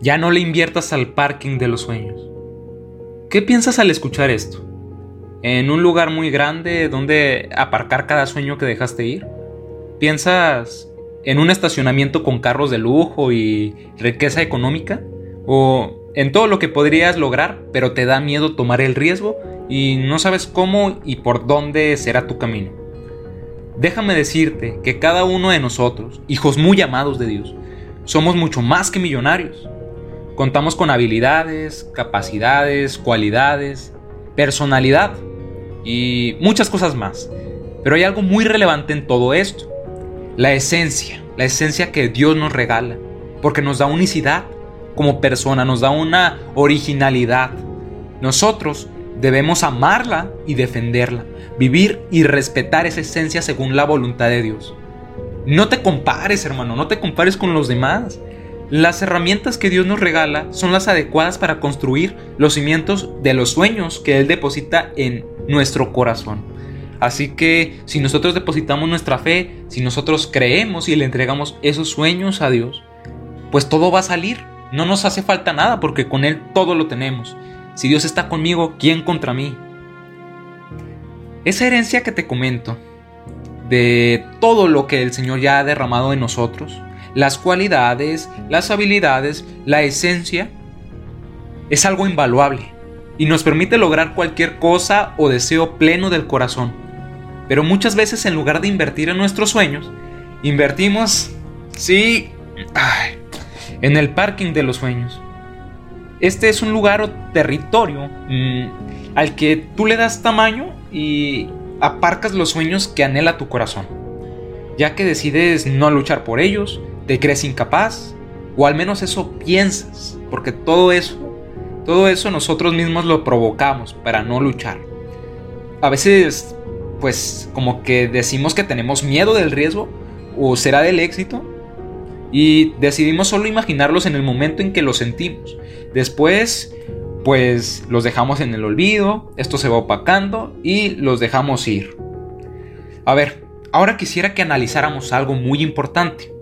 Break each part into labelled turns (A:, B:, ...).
A: Ya no le inviertas al parking de los sueños. ¿Qué piensas al escuchar esto? ¿En un lugar muy grande donde aparcar cada sueño que dejaste ir? ¿Piensas en un estacionamiento con carros de lujo y riqueza económica? ¿O en todo lo que podrías lograr, pero te da miedo tomar el riesgo y no sabes cómo y por dónde será tu camino? Déjame decirte que cada uno de nosotros, hijos muy amados de Dios, somos mucho más que millonarios. Contamos con habilidades, capacidades, cualidades, personalidad y muchas cosas más. Pero hay algo muy relevante en todo esto. La esencia, la esencia que Dios nos regala, porque nos da unicidad como persona, nos da una originalidad. Nosotros debemos amarla y defenderla, vivir y respetar esa esencia según la voluntad de Dios. No te compares, hermano, no te compares con los demás. Las herramientas que Dios nos regala son las adecuadas para construir los cimientos de los sueños que Él deposita en nuestro corazón. Así que si nosotros depositamos nuestra fe, si nosotros creemos y le entregamos esos sueños a Dios, pues todo va a salir. No nos hace falta nada porque con Él todo lo tenemos. Si Dios está conmigo, ¿quién contra mí? Esa herencia que te comento, de todo lo que el Señor ya ha derramado en nosotros, las cualidades, las habilidades, la esencia, es algo invaluable y nos permite lograr cualquier cosa o deseo pleno del corazón. Pero muchas veces en lugar de invertir en nuestros sueños, invertimos, sí, en el parking de los sueños. Este es un lugar o territorio mm, al que tú le das tamaño y aparcas los sueños que anhela tu corazón. Ya que decides no luchar por ellos, te crees incapaz, o al menos eso piensas, porque todo eso, todo eso nosotros mismos lo provocamos para no luchar. A veces, pues como que decimos que tenemos miedo del riesgo, o será del éxito, y decidimos solo imaginarlos en el momento en que los sentimos. Después, pues los dejamos en el olvido, esto se va opacando y los dejamos ir. A ver, ahora quisiera que analizáramos algo muy importante.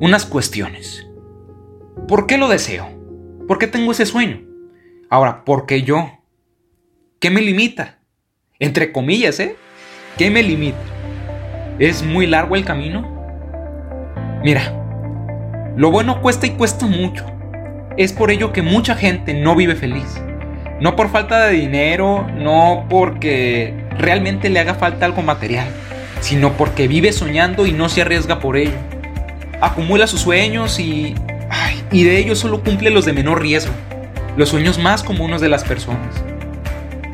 A: Unas cuestiones. ¿Por qué lo deseo? ¿Por qué tengo ese sueño? Ahora, ¿por qué yo? ¿Qué me limita? Entre comillas, ¿eh? ¿Qué me limita? ¿Es muy largo el camino? Mira, lo bueno cuesta y cuesta mucho. Es por ello que mucha gente no vive feliz. No por falta de dinero, no porque realmente le haga falta algo material, sino porque vive soñando y no se arriesga por ello. Acumula sus sueños y, y de ellos solo cumple los de menor riesgo, los sueños más comunes de las personas.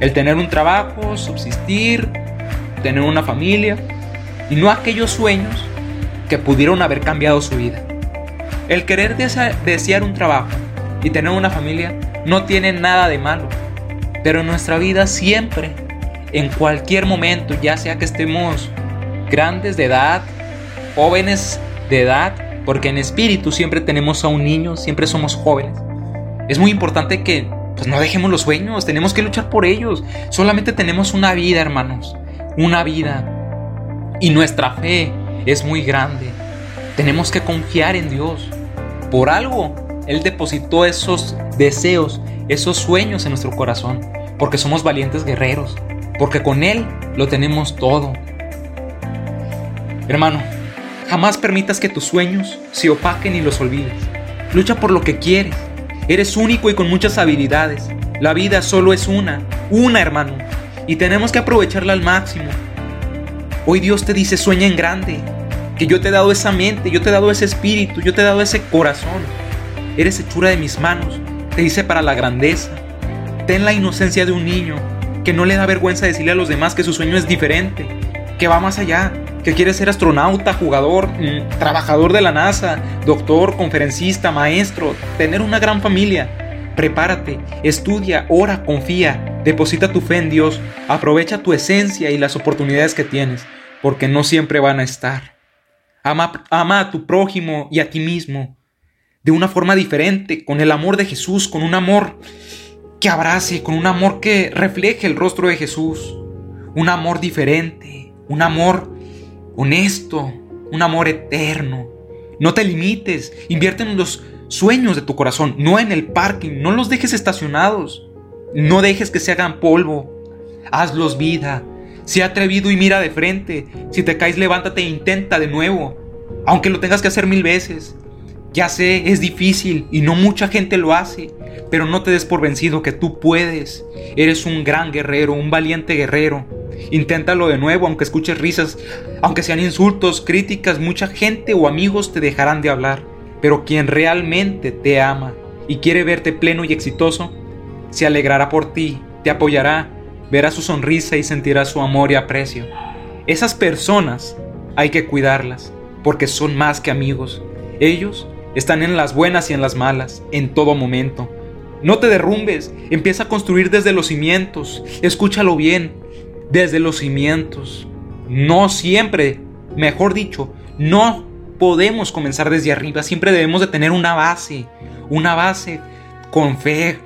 A: El tener un trabajo, subsistir, tener una familia, y no aquellos sueños que pudieron haber cambiado su vida. El querer desear un trabajo y tener una familia no tiene nada de malo, pero en nuestra vida siempre, en cualquier momento, ya sea que estemos grandes de edad, jóvenes de edad, porque en espíritu siempre tenemos a un niño, siempre somos jóvenes. Es muy importante que pues no dejemos los sueños, tenemos que luchar por ellos. Solamente tenemos una vida, hermanos, una vida. Y nuestra fe es muy grande. Tenemos que confiar en Dios. Por algo, Él depositó esos deseos, esos sueños en nuestro corazón, porque somos valientes guerreros, porque con Él lo tenemos todo. Hermano, jamás permitas que tus sueños se opaquen y los olvides. Lucha por lo que quieres. Eres único y con muchas habilidades. La vida solo es una, una hermano, y tenemos que aprovecharla al máximo. Hoy Dios te dice sueña en grande, que yo te he dado esa mente, yo te he dado ese espíritu, yo te he dado ese corazón. Eres hechura de mis manos, te hice para la grandeza. Ten la inocencia de un niño, que no le da vergüenza decirle a los demás que su sueño es diferente, que va más allá, que quiere ser astronauta, jugador, mm, trabajador de la NASA, doctor, conferencista, maestro, tener una gran familia. Prepárate, estudia, ora, confía, deposita tu fe en Dios, aprovecha tu esencia y las oportunidades que tienes, porque no siempre van a estar. Ama, a tu prójimo y a ti mismo de una forma diferente, con el amor de Jesús, con un amor que abrace, con un amor que refleje el rostro de Jesús, un amor diferente, un amor honesto, un amor eterno. No te limites, invierte en los sueños de tu corazón, no en el parking, no los dejes estacionados, no dejes que se hagan polvo, hazlos vida, Sé atrevido y mira de frente, si te caes levántate e intenta de nuevo, aunque lo tengas que hacer mil veces. Ya sé, es difícil y no mucha gente lo hace, pero no te des por vencido que tú puedes. Eres un gran guerrero, un valiente guerrero. Inténtalo de nuevo, aunque escuches risas, aunque sean insultos, críticas, mucha gente o amigos te dejarán de hablar. Pero quien realmente te ama y quiere verte pleno y exitoso, se alegrará por ti, te apoyará, verá su sonrisa y sentirá su amor y aprecio. Esas personas hay que cuidarlas, porque son más que amigos. Ellos están en las buenas y en las malas, en todo momento. No te derrumbes, empieza a construir desde los cimientos, escúchalo bien, desde los cimientos. No siempre, mejor dicho, no podemos comenzar desde arriba, siempre debemos de tener una base, una base con fe,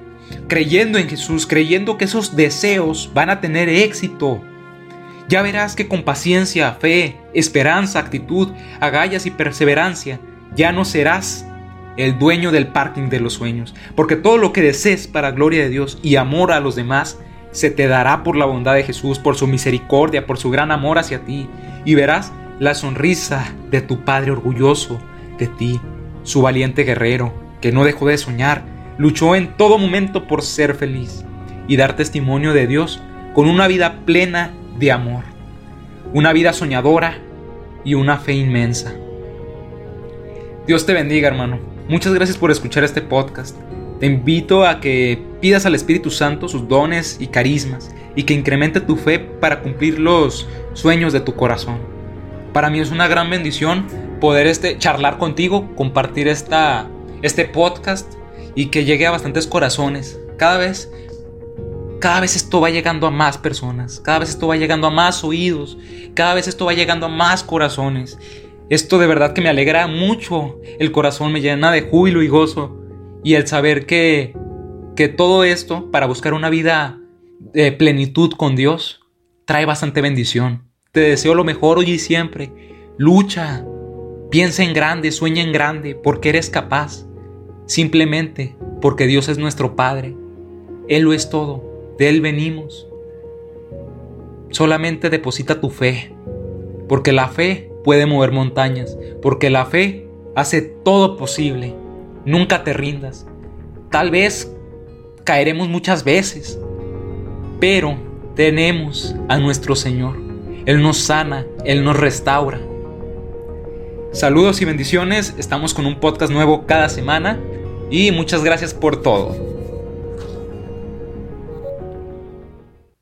A: creyendo en Jesús, creyendo que esos deseos van a tener éxito. Ya verás que con paciencia, fe, esperanza, actitud, agallas y perseverancia, ya no serás el dueño del parking de los sueños, porque todo lo que desees para gloria de Dios y amor a los demás, se te dará por la bondad de Jesús, por su misericordia, por su gran amor hacia ti, y verás la sonrisa de tu Padre orgulloso de ti, su valiente guerrero, que no dejó de soñar, luchó en todo momento por ser feliz y dar testimonio de Dios con una vida plena de amor, una vida soñadora y una fe inmensa. Dios te bendiga, hermano. Muchas gracias por escuchar este podcast. Te invito a que pidas al Espíritu Santo sus dones y carismas y que incremente tu fe para cumplir los sueños de tu corazón. Para mí es una gran bendición poder este, charlar contigo, compartir esta, este podcast y que llegue a bastantes corazones. Cada vez, cada vez esto va llegando a más personas, cada vez esto va llegando a más oídos, cada vez esto va llegando a más corazones. Esto de verdad que me alegra mucho el corazón, me llena de júbilo y gozo. Y el saber que, que todo esto para buscar una vida de plenitud con Dios trae bastante bendición. Te deseo lo mejor hoy y siempre. Lucha, piensa en grande, sueña en grande, porque eres capaz simplemente porque Dios es nuestro Padre. Él lo es todo, de Él venimos. Solamente deposita tu fe, porque la fe puede mover montañas, porque la fe hace todo posible. Nunca te rindas. Tal vez caeremos muchas veces, pero tenemos a nuestro Señor. Él nos sana, Él nos restaura. Saludos y bendiciones, estamos con un podcast nuevo cada semana y muchas gracias por todo.